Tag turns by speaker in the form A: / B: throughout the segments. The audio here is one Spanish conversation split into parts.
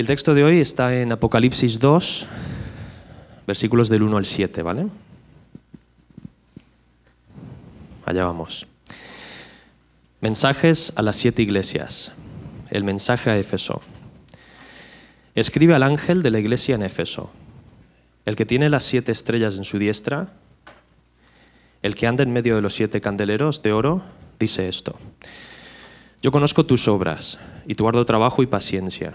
A: El texto de hoy está en Apocalipsis 2, versículos del 1 al 7, ¿vale? Allá vamos. Mensajes a las siete iglesias. El mensaje a Éfeso. Escribe al ángel de la iglesia en Éfeso, el que tiene las siete estrellas en su diestra, el que anda en medio de los siete candeleros de oro, dice esto. Yo conozco tus obras y tu arduo trabajo y paciencia,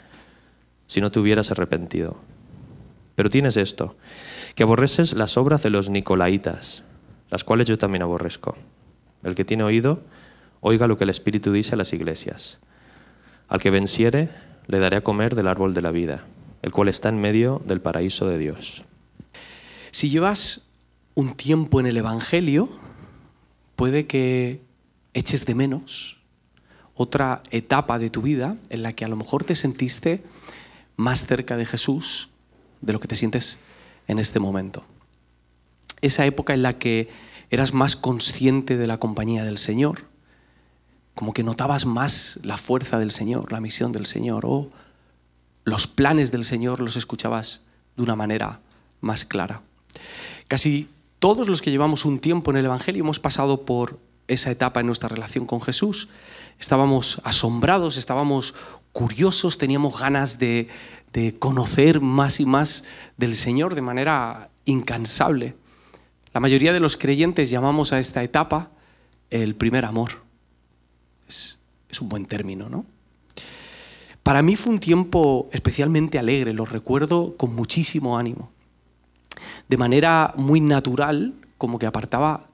A: si no te hubieras arrepentido. Pero tienes esto, que aborreces las obras de los nicolaitas, las cuales yo también aborrezco. El que tiene oído, oiga lo que el Espíritu dice a las iglesias. Al que venciere, le daré a comer del árbol de la vida, el cual está en medio del paraíso de Dios.
B: Si llevas un tiempo en el Evangelio, puede que eches de menos otra etapa de tu vida en la que a lo mejor te sentiste más cerca de Jesús de lo que te sientes en este momento. Esa época en la que eras más consciente de la compañía del Señor, como que notabas más la fuerza del Señor, la misión del Señor, o los planes del Señor los escuchabas de una manera más clara. Casi todos los que llevamos un tiempo en el Evangelio hemos pasado por esa etapa en nuestra relación con Jesús. Estábamos asombrados, estábamos curiosos, teníamos ganas de, de conocer más y más del Señor de manera incansable. La mayoría de los creyentes llamamos a esta etapa el primer amor. Es, es, un buen término, ¿no? Para mí fue un tiempo especialmente alegre, lo recuerdo con muchísimo ánimo. De manera muy natural, como que apartaba,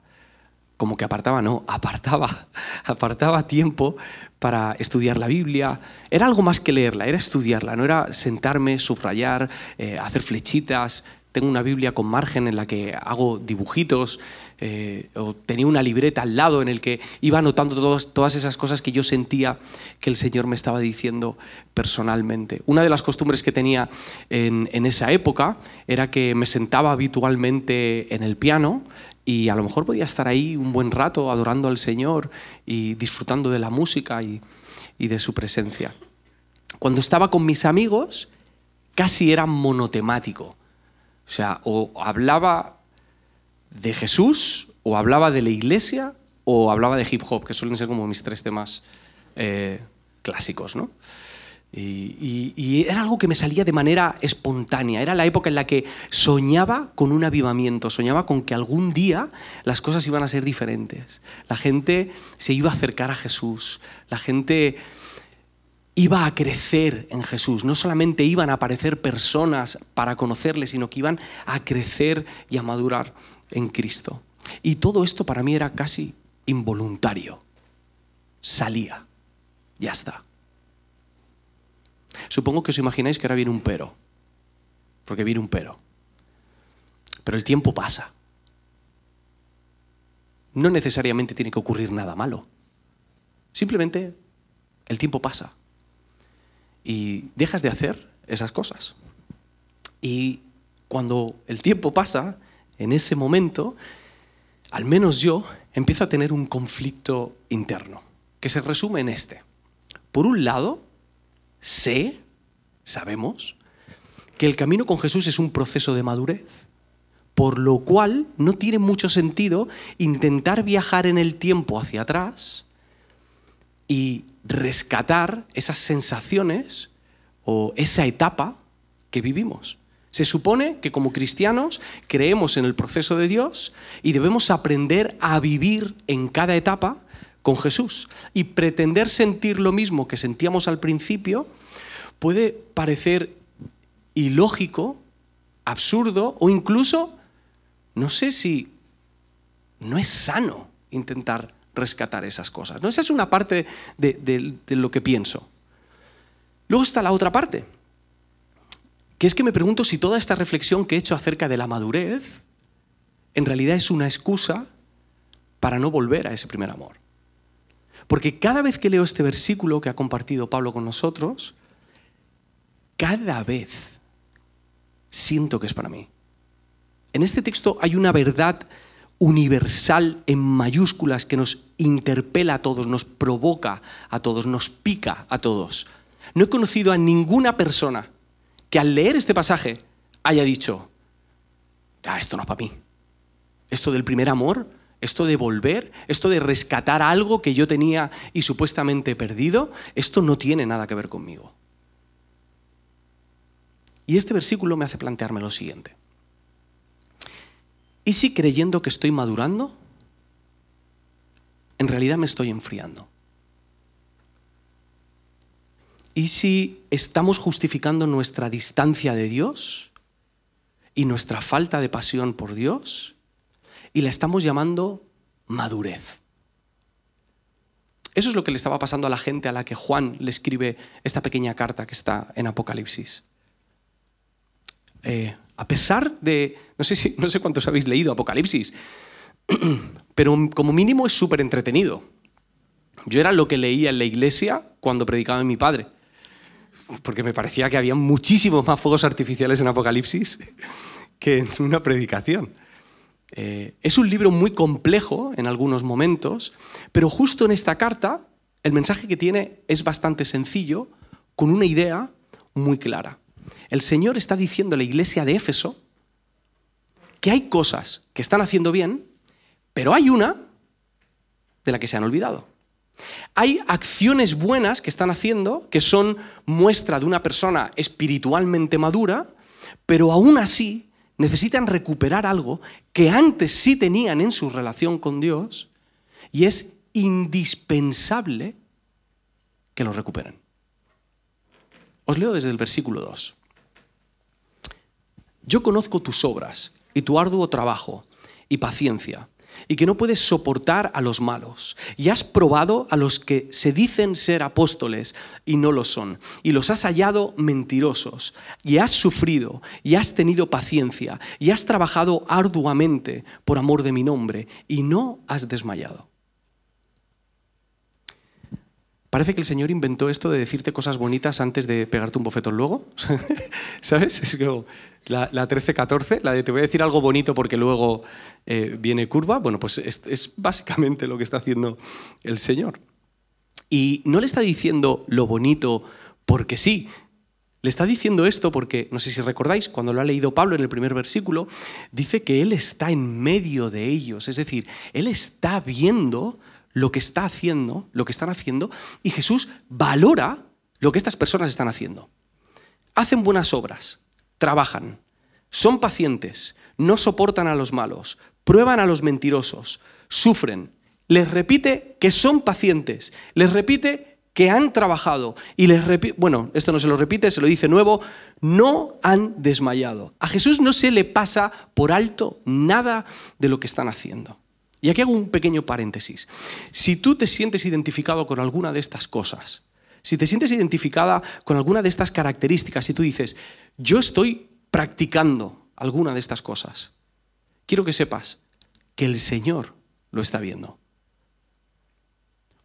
B: como que apartaba, no, apartaba, apartaba tiempo para estudiar la Biblia. Era algo más que leerla, era estudiarla, no era sentarme, subrayar, eh, hacer flechitas. Tengo una Biblia con margen en la que hago dibujitos, eh, o tenía una libreta al lado en el que iba anotando todas, todas esas cosas que yo sentía que el Señor me estaba diciendo personalmente. Una de las costumbres que tenía en, en esa época era que me sentaba habitualmente en el piano y a lo mejor podía estar ahí un buen rato adorando al Señor y disfrutando de la música y, de su presencia. Cuando estaba con mis amigos, casi era monotemático. O sea, o hablaba de Jesús, o hablaba de la iglesia, o hablaba de hip hop, que suelen ser como mis tres temas eh, clásicos, ¿no? Y, era algo que me salía de manera espontánea. Era la época en la que soñaba con un avivamiento, soñaba con que algún día las cosas iban a ser diferentes. La gente se iba a acercar a Jesús, la gente iba a crecer en Jesús. No solamente iban a aparecer personas para conocerle, sino que iban a crecer y a madurar en Cristo. Y todo esto para mí era casi involuntario. Salía. Ya está. Supongo que os imagináis que ahora viene un pero. Porque viene un pero. Pero el tiempo pasa. No necesariamente tiene que ocurrir nada malo. Simplemente el tiempo pasa. Y dejas de hacer esas cosas. Y cuando el tiempo pasa, en ese momento, al menos yo, empiezo a tener un conflicto interno, que se resume en este. Por un lado, sé, sabemos, que el camino con Jesús es un proceso de madurez, por lo cual no tiene mucho sentido intentar viajar en el tiempo hacia atrás y rescatar esas sensaciones o esa etapa que vivimos. Se supone que como cristianos creemos en el proceso de Dios y debemos aprender a vivir en cada etapa con Jesús. Y pretender sentir lo mismo que sentíamos al principio puede parecer ilógico, absurdo o incluso, no sé si no es sano intentar rescatar esas cosas. ¿no? Esa es una parte de, de, de lo que pienso. Luego está la otra parte que es que me pregunto si toda esta reflexión que he hecho acerca de la madurez en realidad es una excusa para no volver a ese primer amor. Porque cada vez que leo este versículo que ha compartido Pablo con nosotros, cada vez siento que es para mí. En este texto hay una verdad universal en mayúsculas que nos interpela a todos, nos provoca a todos, nos pica a todos. No he conocido a ninguna persona que al leer este pasaje haya dicho, ah, esto no es para mí. Esto del primer amor, esto de volver, esto de rescatar algo que yo tenía y supuestamente perdido, esto no tiene nada que ver conmigo. Y este versículo me hace plantearme lo siguiente. ¿Y si creyendo que estoy madurando, en realidad me estoy enfriando? ¿Y si estamos justificando nuestra distancia de Dios y nuestra falta de pasión por Dios y la estamos llamando madurez? Eso es lo que le estaba pasando a la gente a la que Juan le escribe esta pequeña carta que está en Apocalipsis. Eh, a pesar de, no sé, si, no sé cuántos habéis leído Apocalipsis, pero como mínimo es súper entretenido. Yo era lo que leía en la iglesia cuando predicaba mi padre, porque me parecía que había muchísimos más fuegos artificiales en Apocalipsis que en una predicación. Eh, es un libro muy complejo en algunos momentos, pero justo en esta carta el mensaje que tiene es bastante sencillo, con una idea muy clara. El Señor está diciendo a la iglesia de Éfeso que hay cosas que están haciendo bien, pero hay una de la que se han olvidado. Hay acciones buenas que están haciendo que son muestra de una persona espiritualmente madura, pero aún así necesitan recuperar algo que antes sí tenían en su relación con Dios y es indispensable que lo recuperen. Os leo desde el versículo 2. Yo conozco tus obras y tu arduo trabajo y paciencia, y que no puedes soportar a los malos. Y has probado a los que se dicen ser apóstoles y no lo son, y los has hallado mentirosos, y has sufrido, y has tenido paciencia, y has trabajado arduamente por amor de mi nombre, y no has desmayado. Parece que el Señor inventó esto de decirte cosas bonitas antes de pegarte un bofetón luego. ¿Sabes? Es como la, 13-14, la de te voy a decir algo bonito porque luego eh, viene curva. Bueno, pues es, es básicamente lo que está haciendo el Señor. Y no le está diciendo lo bonito porque sí, le está diciendo esto porque, no sé si recordáis, cuando lo ha leído Pablo en el primer versículo, dice que Él está en medio de ellos, es decir, Él está viendo lo que está haciendo, lo que están haciendo, y Jesús valora lo que estas personas están haciendo. Hacen buenas obras, trabajan, son pacientes, no soportan a los malos, prueban a los mentirosos, sufren. Les repite que son pacientes, les repite que han trabajado y les repite, bueno, esto no se lo repite, se lo dice nuevo, no han desmayado. A Jesús no se le pasa por alto nada de lo que están haciendo. Y aquí hago un pequeño paréntesis. Si tú te sientes identificado con alguna de estas cosas, si te sientes identificada con alguna de estas características y tú dices, yo estoy practicando alguna de estas cosas, quiero que sepas que el Señor lo está viendo.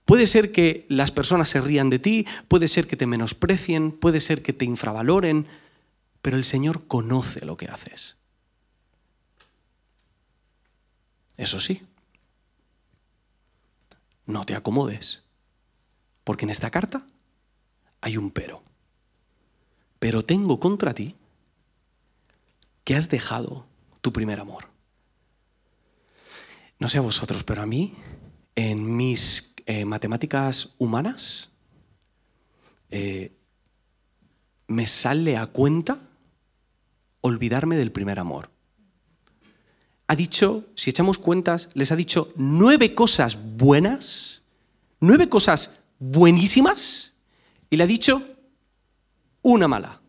B: Puede ser que las personas se rían de ti, puede ser que te menosprecien, puede ser que te infravaloren, pero el Señor conoce lo que haces. Eso sí, no te acomodes. Porque en esta carta hay un pero. Pero tengo contra ti que has dejado tu primer amor. No sé a vosotros, pero a mí, en mis eh, matemáticas humanas, eh, me sale a cuenta olvidarme del primer amor ha dicho, si echamos cuentas, les ha dicho nueve cosas buenas, nueve cosas buenísimas, y le ha dicho una mala.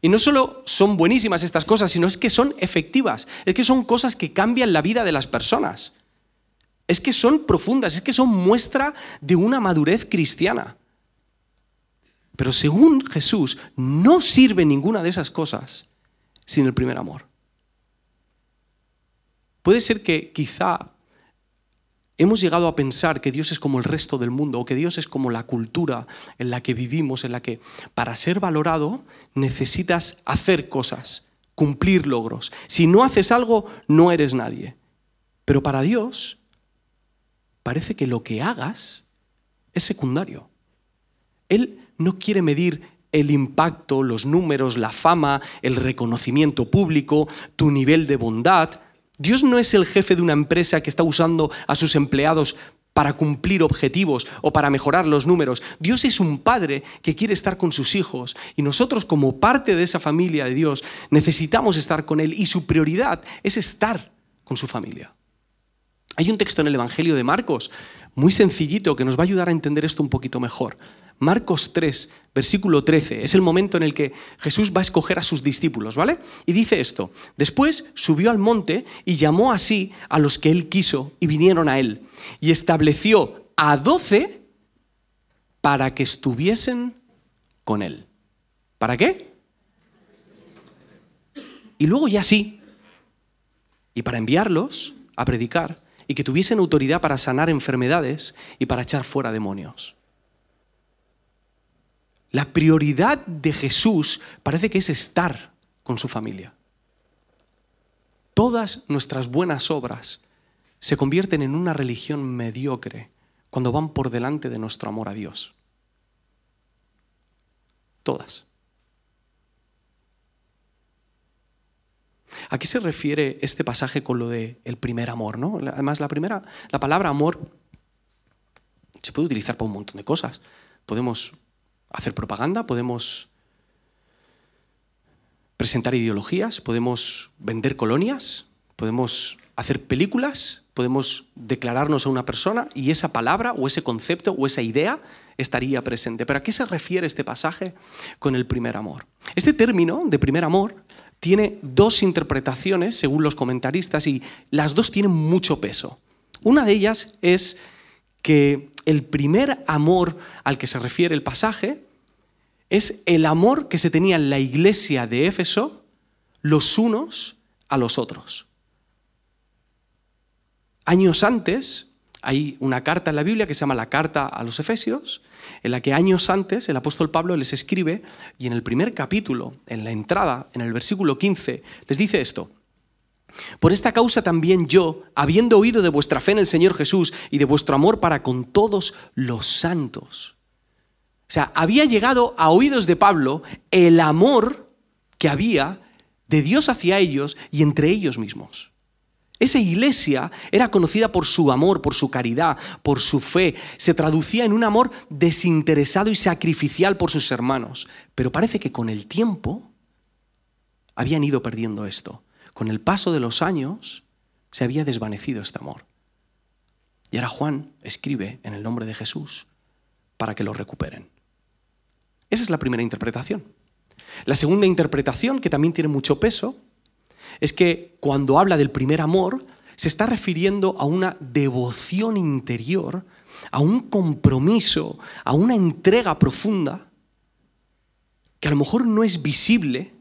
B: Y no solo son buenísimas estas cosas, sino es que son efectivas, es que son cosas que cambian la vida de las personas, es que son profundas, es que son muestra de una madurez cristiana. Pero según Jesús, no sirve ninguna de esas cosas sin el primer amor. Puede ser que quizá hemos llegado a pensar que Dios es como el resto del mundo o que Dios es como la cultura en la que vivimos, en la que para ser valorado necesitas hacer cosas, cumplir logros. Si no haces algo, no eres nadie. Pero para Dios parece que lo que hagas es secundario. Él no quiere medir el impacto, los números, la fama, el reconocimiento público, tu nivel de bondad. Dios no es el jefe de una empresa que está usando a sus empleados para cumplir objetivos o para mejorar los números. Dios es un padre que quiere estar con sus hijos y nosotros como parte de esa familia de Dios necesitamos estar con Él y su prioridad es estar con su familia. Hay un texto en el Evangelio de Marcos muy sencillito que nos va a ayudar a entender esto un poquito mejor. Marcos 3, versículo 13, es el momento en el que Jesús va a escoger a sus discípulos, ¿vale? Y dice esto, después subió al monte y llamó así a los que él quiso y vinieron a él, y estableció a doce para que estuviesen con él. ¿Para qué? Y luego ya sí, y para enviarlos a predicar y que tuviesen autoridad para sanar enfermedades y para echar fuera demonios. La prioridad de Jesús parece que es estar con su familia. Todas nuestras buenas obras se convierten en una religión mediocre cuando van por delante de nuestro amor a Dios. Todas. ¿A qué se refiere este pasaje con lo de el primer amor? ¿no? Además, la primera, la palabra amor se puede utilizar para un montón de cosas. Podemos hacer propaganda, podemos presentar ideologías, podemos vender colonias, podemos hacer películas, podemos declararnos a una persona y esa palabra o ese concepto o esa idea estaría presente. Pero ¿a qué se refiere este pasaje con el primer amor? Este término de primer amor tiene dos interpretaciones según los comentaristas y las dos tienen mucho peso. Una de ellas es que el primer amor al que se refiere el pasaje es el amor que se tenía en la iglesia de Éfeso los unos a los otros. Años antes, hay una carta en la Biblia que se llama la carta a los Efesios, en la que años antes el apóstol Pablo les escribe y en el primer capítulo, en la entrada, en el versículo 15, les dice esto. Por esta causa también yo, habiendo oído de vuestra fe en el Señor Jesús y de vuestro amor para con todos los santos. O sea, había llegado a oídos de Pablo el amor que había de Dios hacia ellos y entre ellos mismos. Esa iglesia era conocida por su amor, por su caridad, por su fe. Se traducía en un amor desinteresado y sacrificial por sus hermanos. Pero parece que con el tiempo habían ido perdiendo esto con el paso de los años se había desvanecido este amor. Y ahora Juan escribe en el nombre de Jesús para que lo recuperen. Esa es la primera interpretación. La segunda interpretación, que también tiene mucho peso, es que cuando habla del primer amor, se está refiriendo a una devoción interior, a un compromiso, a una entrega profunda, que a lo mejor no es visible,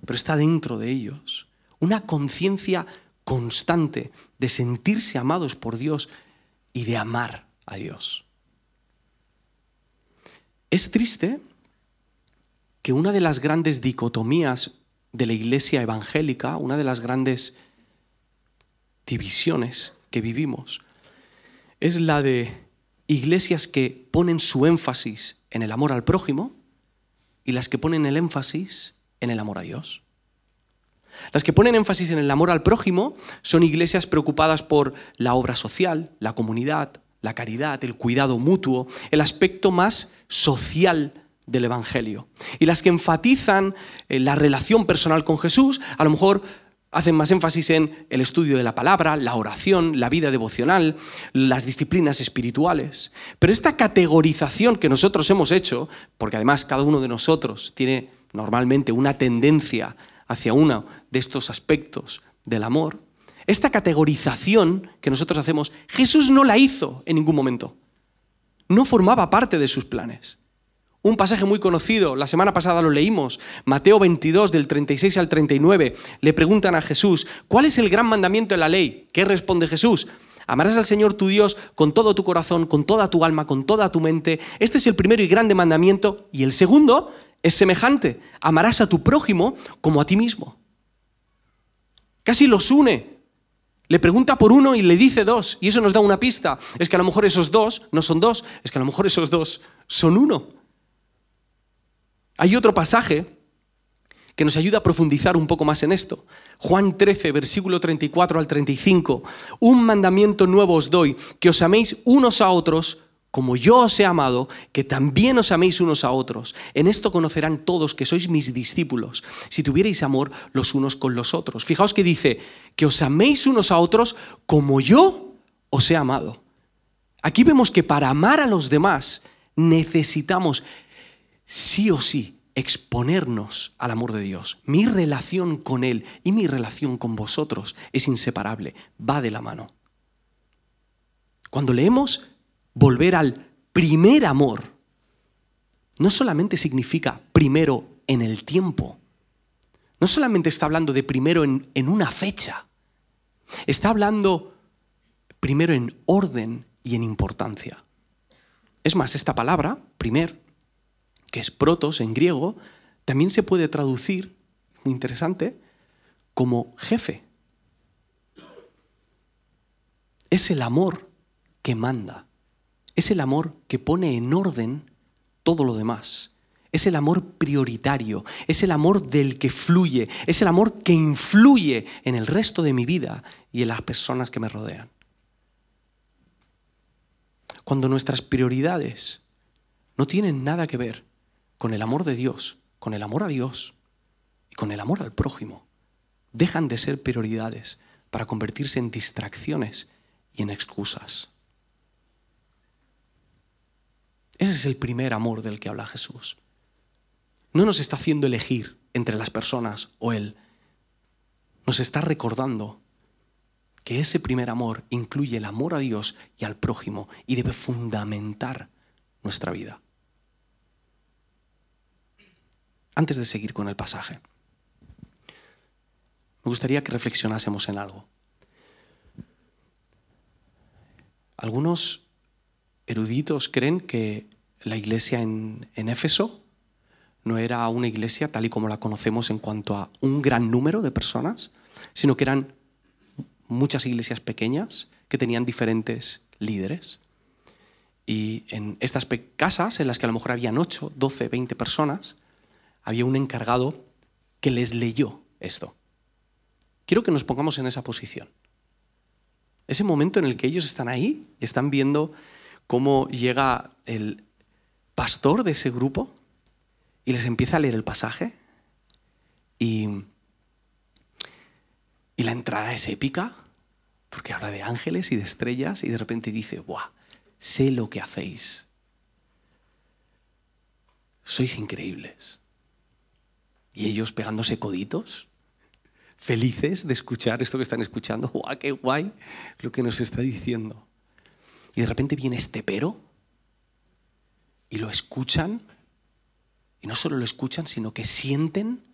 B: pero está dentro de ellos, una conciencia constante de sentirse amados por Dios y de amar a Dios. Es triste que una de las grandes dicotomías de la iglesia evangélica, una de las grandes divisiones que vivimos, es la de iglesias que ponen su énfasis en el amor al prójimo y las que ponen el énfasis en el amor a Dios. Las que ponen énfasis en el amor al prójimo son iglesias preocupadas por la obra social, la comunidad, la caridad, el cuidado mutuo, el aspecto más social del Evangelio. Y las que enfatizan eh, la relación personal con Jesús, a lo mejor hacen más énfasis en el estudio de la palabra, la oración, la vida devocional, las disciplinas espirituales. Pero esta categorización que nosotros hemos hecho, porque además cada uno de nosotros tiene normalmente una tendencia hacia uno de estos aspectos del amor, esta categorización que nosotros hacemos, Jesús no la hizo en ningún momento. No formaba parte de sus planes. Un pasaje muy conocido, la semana pasada lo leímos, Mateo 22 del 36 al 39, le preguntan a Jesús, ¿cuál es el gran mandamiento de la ley? ¿Qué responde Jesús? Amarás al Señor tu Dios con todo tu corazón, con toda tu alma, con toda tu mente. Este es el primero y grande mandamiento. Y el segundo es semejante. Amarás a tu prójimo como a ti mismo. Casi los une. Le pregunta por uno y le dice dos. Y eso nos da una pista. Es que a lo mejor esos dos no son dos, es que a lo mejor esos dos son uno. Hay otro pasaje que nos ayuda a profundizar un poco más en esto. Juan 13, versículo 34 al 35. Un mandamiento nuevo os doy, que os améis unos a otros como yo os he amado, que también os améis unos a otros. En esto conocerán todos que sois mis discípulos, si tuvierais amor los unos con los otros. Fijaos que dice, que os améis unos a otros como yo os he amado. Aquí vemos que para amar a los demás necesitamos sí o sí exponernos al amor de Dios. Mi relación con Él y mi relación con vosotros es inseparable, va de la mano. Cuando leemos volver al primer amor, no solamente significa primero en el tiempo, no solamente está hablando de primero en, una fecha, está hablando primero en orden y en importancia. Es más, esta palabra, primer, que es protos en griego, también se puede traducir, muy interesante, como jefe. Es el amor que manda. Es el amor que pone en orden todo lo demás. Es el amor prioritario, es el amor del que fluye, es el amor que influye en el resto de mi vida y en las personas que me rodean. Cuando nuestras prioridades no tienen nada que ver con el amor de Dios, con el amor a Dios y con el amor al prójimo, dejan de ser prioridades para convertirse en distracciones y en excusas. Ese es el primer amor del que habla Jesús. No nos está haciendo elegir entre las personas o Él. Nos está recordando que ese primer amor incluye el amor a Dios y al prójimo y debe fundamentar nuestra vida. Antes de seguir con el pasaje, me gustaría que reflexionásemos en algo. Algunos eruditos creen que la iglesia en, Éfeso no era una iglesia tal y como la conocemos en cuanto a un gran número de personas, sino que eran muchas iglesias pequeñas que tenían diferentes líderes. Y en estas casas, en las que a lo mejor habían 8, 12, 20 personas, había un encargado que les leyó esto. Quiero que nos pongamos en esa posición. Ese momento en el que ellos están ahí y están viendo cómo llega el pastor de ese grupo y les empieza a leer el pasaje y, y la entrada es épica porque habla de ángeles y de estrellas y de repente dice, ¡buah! Sé lo que hacéis. Sois increíbles. Y ellos pegándose coditos, felices de escuchar esto que están escuchando. ¡Guau, qué guay lo que nos está diciendo! Y de repente viene este pero y lo escuchan. Y no solo lo escuchan, sino que sienten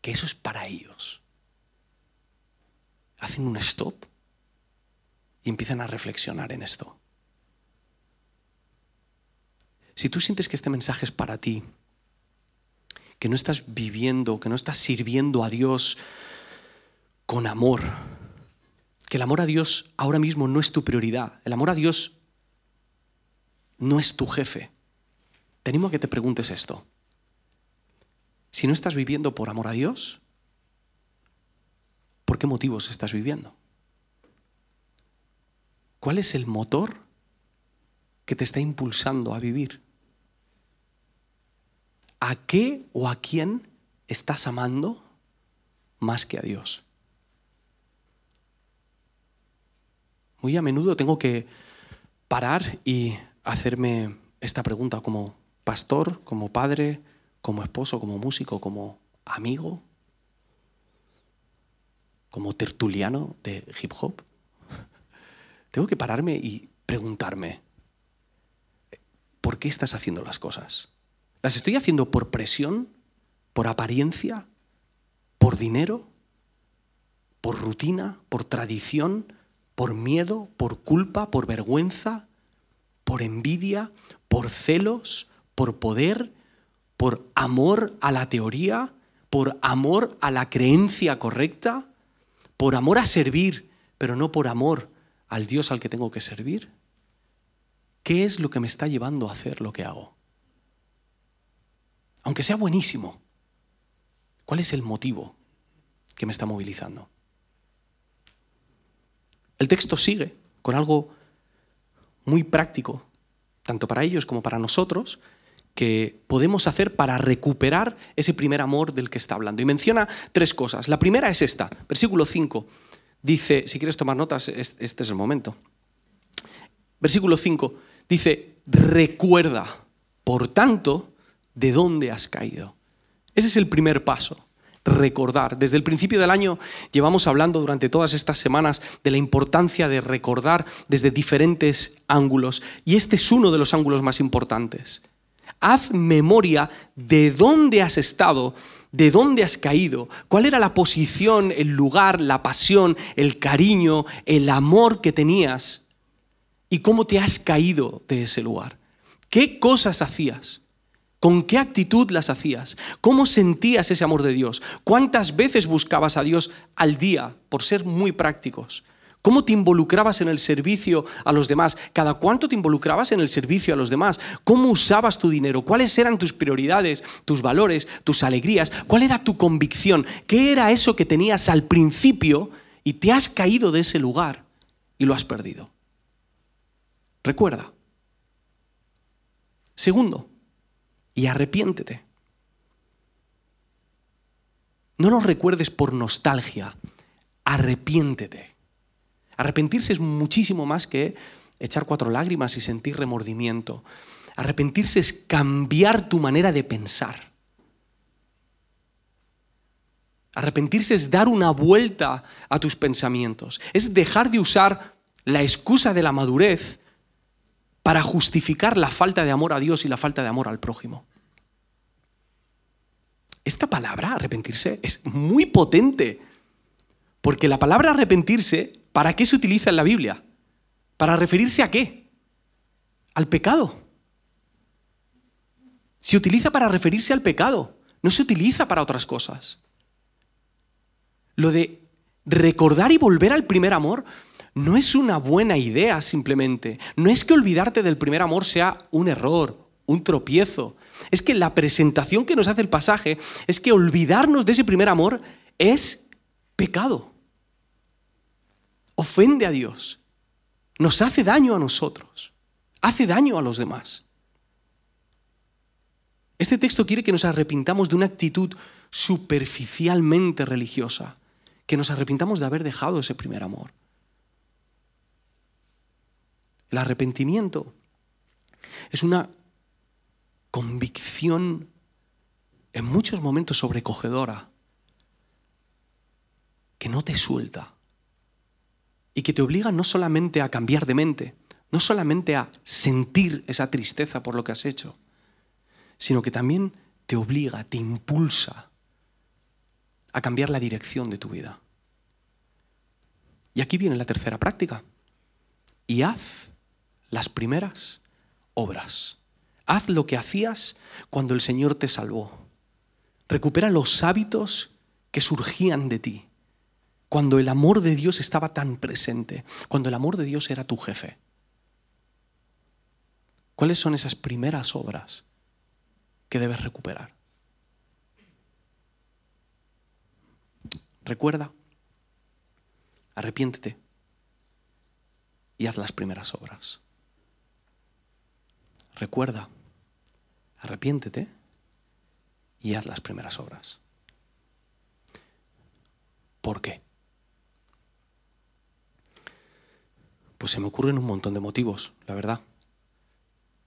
B: que eso es para ellos. Hacen un stop y empiezan a reflexionar en esto. Si tú sientes que este mensaje es para ti, que no estás viviendo, que no estás sirviendo a Dios con amor, que el amor a Dios ahora mismo no es tu prioridad. El amor a Dios no es tu jefe. Te animo a que te preguntes esto. Si no estás viviendo por amor a Dios, ¿por qué motivos estás viviendo? ¿Cuál es el motor que te está impulsando a vivir? ¿A qué o a quién estás amando más que a Dios? Muy a menudo tengo que parar y hacerme esta pregunta como pastor, como padre, como esposo, como músico, como amigo, como tertuliano de hip hop. Tengo que pararme y preguntarme, ¿por qué estás haciendo las cosas? ¿Las estoy haciendo por presión? ¿Por apariencia? ¿Por dinero? ¿Por rutina? ¿Por tradición? ¿Por miedo? ¿Por culpa? ¿Por vergüenza? ¿Por envidia? ¿Por celos? ¿Por poder? ¿Por amor a la teoría? ¿Por amor a la creencia correcta? ¿Por amor a servir, pero no por amor al Dios al que tengo que servir? ¿Qué es lo que me está llevando a hacer lo que hago? Aunque sea buenísimo, ¿cuál es el motivo que me está movilizando? El texto sigue con algo muy práctico, tanto para ellos como para nosotros, que podemos hacer para recuperar ese primer amor del que está hablando. Y menciona tres cosas. La primera es esta, versículo 5. Dice, si quieres tomar notas, este es el momento. Versículo 5 dice, recuerda, por tanto, de dónde has caído. Ese es el primer paso, recordar. Desde el principio del año llevamos hablando durante todas estas semanas de la importancia de recordar desde diferentes ángulos y este es uno de los ángulos más importantes. Haz memoria de dónde has estado, de dónde has caído, cuál era la posición, el lugar, la pasión, el cariño, el amor que tenías y cómo te has caído de ese lugar. ¿Qué cosas hacías? ¿Con qué actitud las hacías? ¿Cómo sentías ese amor de Dios? ¿Cuántas veces buscabas a Dios al día, por ser muy prácticos? ¿Cómo te involucrabas en el servicio a los demás? ¿Cada cuánto te involucrabas en el servicio a los demás? ¿Cómo usabas tu dinero? ¿Cuáles eran tus prioridades, tus valores, tus alegrías? ¿Cuál era tu convicción? ¿Qué era eso que tenías al principio y te has caído de ese lugar y lo has perdido? Recuerda. Segundo, y arrepiéntete. No lo recuerdes por nostalgia, arrepiéntete. Arrepentirse es muchísimo más que echar cuatro lágrimas y sentir remordimiento. Arrepentirse es cambiar tu manera de pensar. Arrepentirse es dar una vuelta a tus pensamientos. Es dejar de usar la excusa de la madurez para justificar la falta de amor a Dios y la falta de amor al prójimo. Esta palabra, arrepentirse, es muy potente, porque la palabra arrepentirse, ¿para qué se utiliza en la Biblia? ¿Para referirse a qué? Al pecado. Se utiliza para referirse al pecado, no se utiliza para otras cosas. Lo de recordar y volver al primer amor no es una buena idea simplemente. No es que olvidarte del primer amor sea un error, un tropiezo. Es que la presentación que nos hace el pasaje es que olvidarnos de ese primer amor es pecado. Ofende a Dios. Nos hace daño a nosotros. Hace daño a los demás. Este texto quiere que nos arrepintamos de una actitud superficialmente religiosa, que nos arrepintamos de haber dejado ese primer amor. El arrepentimiento es una convicción en muchos momentos sobrecogedora que no te suelta y que te obliga no solamente a cambiar de mente, no solamente a sentir esa tristeza por lo que has hecho, sino que también te obliga, te impulsa a cambiar la dirección de tu vida. Y aquí viene la tercera práctica. Y haz las primeras obras. Haz lo que hacías cuando el Señor te salvó. Recupera los hábitos que surgían de ti, cuando el amor de Dios estaba tan presente, cuando el amor de Dios era tu jefe. ¿Cuáles son esas primeras obras que debes recuperar? Recuerda, arrepiéntete y haz las primeras obras. Recuerda, arrepiéntete y haz las primeras obras. ¿Por qué? Pues se me ocurren un montón de motivos, la verdad.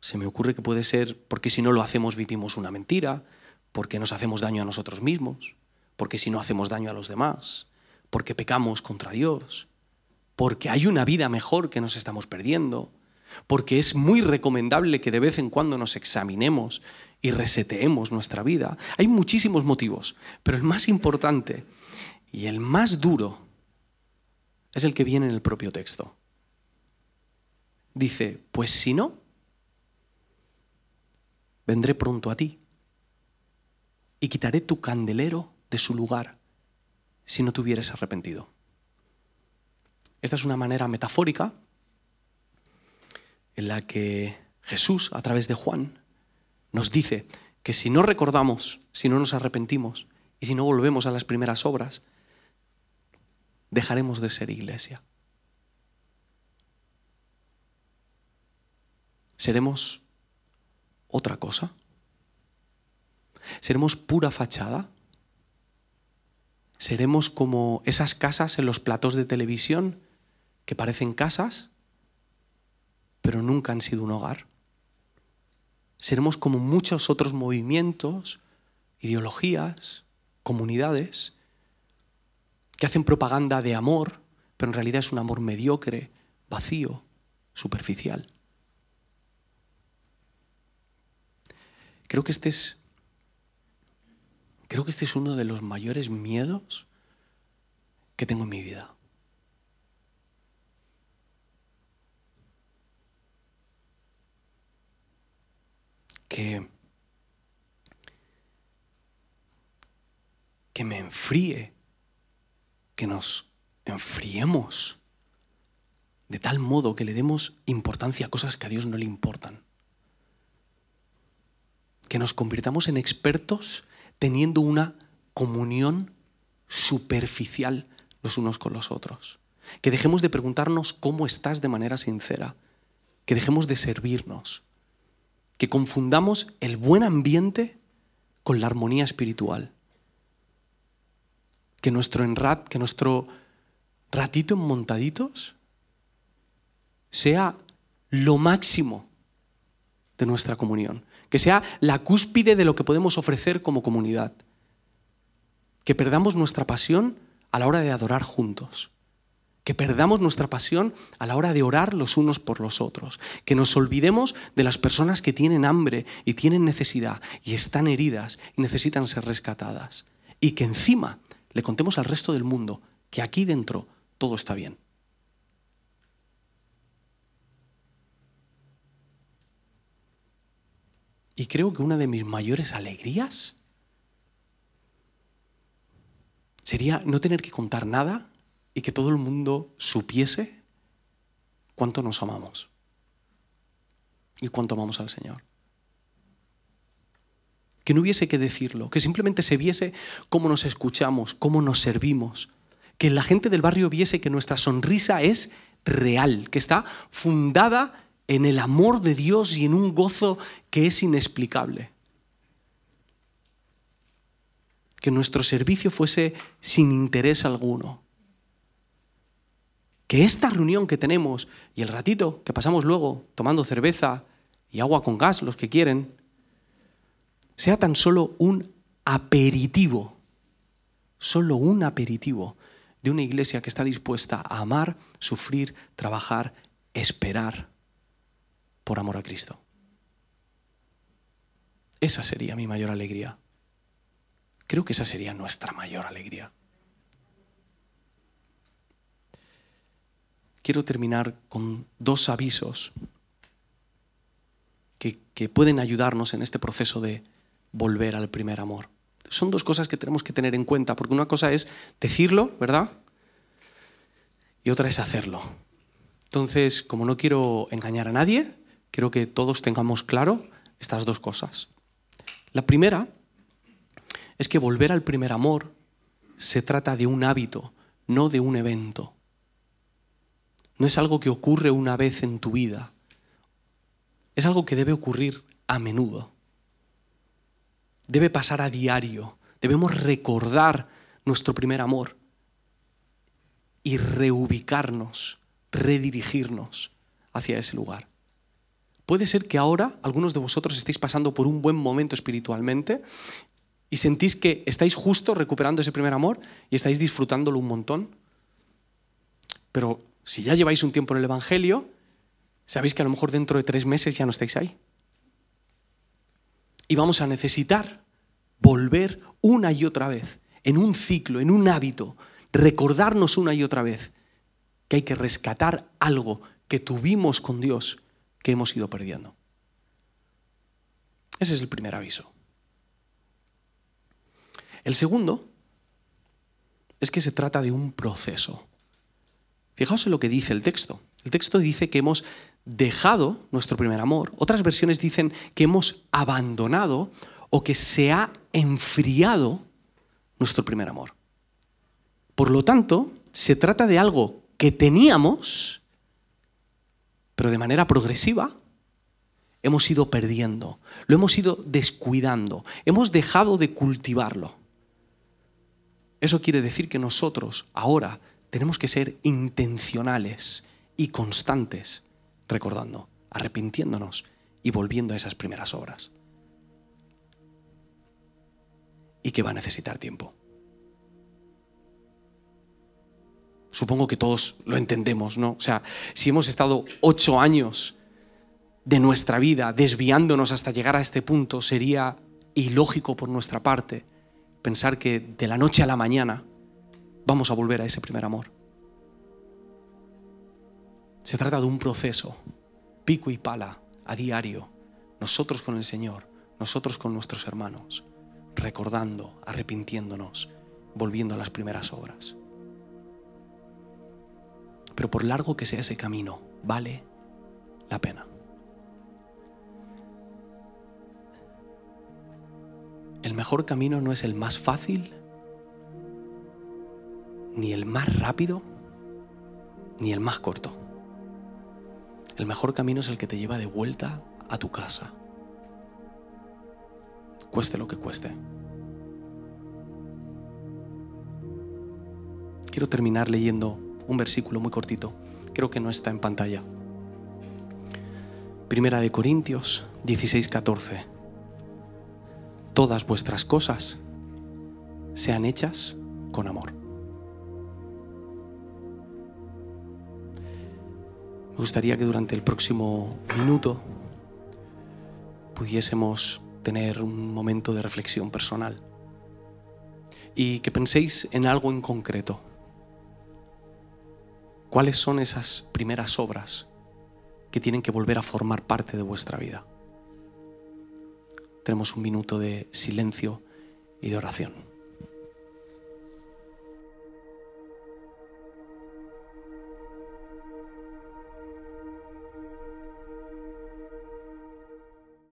B: Se me ocurre que puede ser porque si no lo hacemos vivimos una mentira, porque nos hacemos daño a nosotros mismos, porque si no hacemos daño a los demás, porque pecamos contra Dios, porque hay una vida mejor que nos estamos perdiendo, porque es muy recomendable que de vez en cuando nos examinemos y reseteemos nuestra vida. Hay muchísimos motivos, pero el más importante y el más duro es el que viene en el propio texto. Dice, pues si no, vendré pronto a ti y quitaré tu candelero de su lugar si no te hubieras arrepentido. Esta es una manera metafórica en la que Jesús, a través de Juan, nos dice que si no recordamos, si no nos arrepentimos y si no volvemos a las primeras obras, dejaremos de ser iglesia. Seremos otra cosa. Seremos pura fachada. Seremos como esas casas en los platos de televisión que parecen casas, pero nunca han sido un hogar. Seremos como muchos otros movimientos, ideologías, comunidades, que hacen propaganda de amor, pero en realidad es un amor mediocre, vacío, superficial. Creo que este es creo que este es uno de los mayores miedos que tengo en mi vida. Que, que me enfríe, que nos enfriemos de tal modo que le demos importancia a cosas que a Dios no le importan. Que nos convirtamos en expertos teniendo una comunión superficial los unos con los otros. Que dejemos de preguntarnos cómo estás de manera sincera. Que dejemos de servirnos que confundamos el buen ambiente con la armonía espiritual. Que nuestro enrat, que nuestro ratito en montaditos sea lo máximo de nuestra comunión, que sea la cúspide de lo que podemos ofrecer como comunidad. Que perdamos nuestra pasión a la hora de adorar juntos que perdamos nuestra pasión a la hora de orar los unos por los otros, que nos olvidemos de las personas que tienen hambre y tienen necesidad y están heridas y necesitan ser rescatadas, y que encima le contemos al resto del mundo que aquí dentro todo está bien. Y creo que una de mis mayores alegrías sería no tener que contar nada y que todo el mundo supiese cuánto nos amamos y cuánto amamos al Señor. Que no hubiese que decirlo, que simplemente se viese cómo nos escuchamos, cómo nos servimos, que la gente del barrio viese que nuestra sonrisa es real, que está fundada en el amor de Dios y en un gozo que es inexplicable. Que nuestro servicio fuese sin interés alguno, que esta reunión que tenemos y el ratito que pasamos luego tomando cerveza y agua con gas, los que quieren, sea tan solo un aperitivo, solo un aperitivo de una iglesia que está dispuesta a amar, sufrir, trabajar, esperar por amor a Cristo. Esa sería mi mayor alegría. Creo que esa sería nuestra mayor alegría. Quiero terminar con dos avisos que, pueden ayudarnos en este proceso de volver al primer amor. Son dos cosas que tenemos que tener en cuenta, porque una cosa es decirlo, ¿verdad? Y otra es hacerlo. Entonces, como no quiero engañar a nadie, quiero que todos tengamos claro estas dos cosas. La primera es que volver al primer amor se trata de un hábito, no de un evento. No es algo que ocurre una vez en tu vida. Es algo que debe ocurrir a menudo. Debe pasar a diario. Debemos recordar nuestro primer amor y reubicarnos, redirigirnos hacia ese lugar. Puede ser que ahora algunos de vosotros estéis pasando por un buen momento espiritualmente y sentís que estáis justo recuperando ese primer amor y estáis disfrutándolo un montón. Pero si ya lleváis un tiempo en el Evangelio, sabéis que a lo mejor dentro de tres meses ya no estáis ahí. Y vamos a necesitar volver una y otra vez, en un ciclo, en un hábito, recordarnos una y otra vez que hay que rescatar algo que tuvimos con Dios que hemos ido perdiendo. Ese es el primer aviso. El segundo es que se trata de un proceso. Fijaos en lo que dice el texto. El texto dice que hemos dejado nuestro primer amor. Otras versiones dicen que hemos abandonado o que se ha enfriado nuestro primer amor. Por lo tanto, se trata de algo que teníamos, pero de manera progresiva, hemos ido perdiendo, lo hemos ido descuidando, hemos dejado de cultivarlo. Eso quiere decir que nosotros ahora tenemos que ser intencionales y constantes, recordando, arrepintiéndonos y volviendo a esas primeras obras. Y que va a necesitar tiempo. Supongo que todos lo entendemos, ¿no? O sea, si hemos estado ocho años de nuestra vida desviándonos hasta llegar a este punto, sería ilógico por nuestra parte pensar que de la noche a la mañana vamos a volver a ese primer amor. Se trata de un proceso, pico y pala, a diario, nosotros con el Señor, nosotros con nuestros hermanos, recordando, arrepintiéndonos, volviendo a las primeras obras. Pero por largo que sea ese camino, vale la pena. El mejor camino no es el más fácil, ni el más rápido, ni el más corto. El mejor camino es el que te lleva de vuelta a tu casa, cueste lo que cueste. Quiero terminar leyendo un versículo muy cortito, creo que no está en pantalla. Primera de Corintios 16, 14. Todas vuestras cosas sean hechas con amor. Me gustaría que durante el próximo minuto pudiésemos tener un momento de reflexión personal y que penséis en algo en concreto ¿Cuáles son esas primeras obras que tienen que volver a formar parte de vuestra vida? Tenemos un minuto de silencio y de oración.